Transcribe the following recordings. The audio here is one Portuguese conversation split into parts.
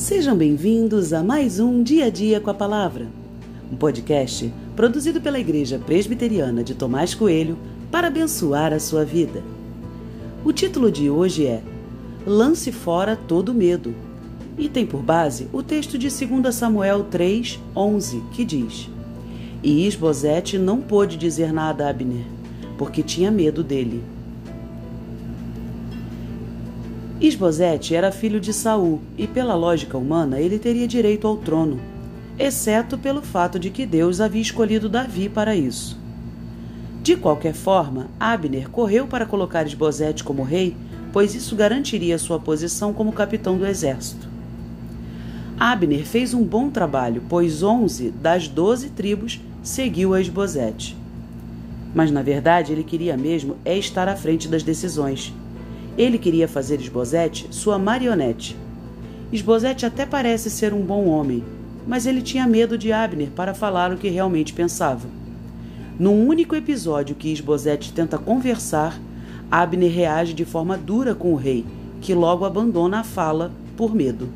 Sejam bem-vindos a mais um Dia a Dia com a Palavra, um podcast produzido pela Igreja Presbiteriana de Tomás Coelho para abençoar a sua vida. O título de hoje é Lance fora todo medo e tem por base o texto de 2 Samuel 3, 11, que diz: E Isbosete não pôde dizer nada a Abner, porque tinha medo dele. Isbosete era filho de Saul e, pela lógica humana, ele teria direito ao trono, exceto pelo fato de que Deus havia escolhido Davi para isso. De qualquer forma, Abner correu para colocar Isbosete como rei, pois isso garantiria sua posição como capitão do exército. Abner fez um bom trabalho, pois onze das doze tribos seguiu a Esbozete. Mas na verdade ele queria mesmo é estar à frente das decisões ele queria fazer Esbozete sua marionete. Esbozete até parece ser um bom homem, mas ele tinha medo de Abner para falar o que realmente pensava. Num único episódio que Esbozete tenta conversar, Abner reage de forma dura com o rei, que logo abandona a fala por medo.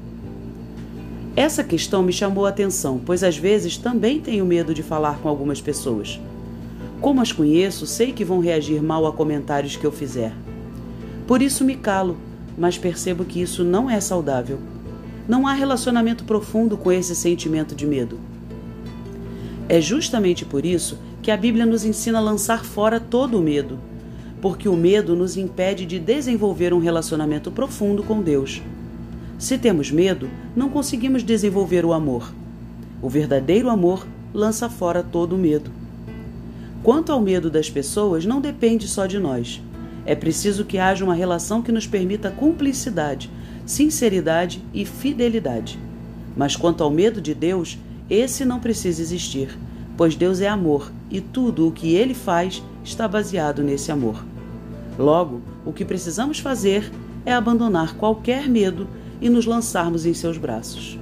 Essa questão me chamou a atenção, pois às vezes também tenho medo de falar com algumas pessoas. Como as conheço, sei que vão reagir mal a comentários que eu fizer. Por isso me calo, mas percebo que isso não é saudável. Não há relacionamento profundo com esse sentimento de medo. É justamente por isso que a Bíblia nos ensina a lançar fora todo o medo, porque o medo nos impede de desenvolver um relacionamento profundo com Deus. Se temos medo, não conseguimos desenvolver o amor. O verdadeiro amor lança fora todo o medo. Quanto ao medo das pessoas, não depende só de nós. É preciso que haja uma relação que nos permita cumplicidade, sinceridade e fidelidade. Mas quanto ao medo de Deus, esse não precisa existir, pois Deus é amor e tudo o que ele faz está baseado nesse amor. Logo, o que precisamos fazer é abandonar qualquer medo e nos lançarmos em seus braços.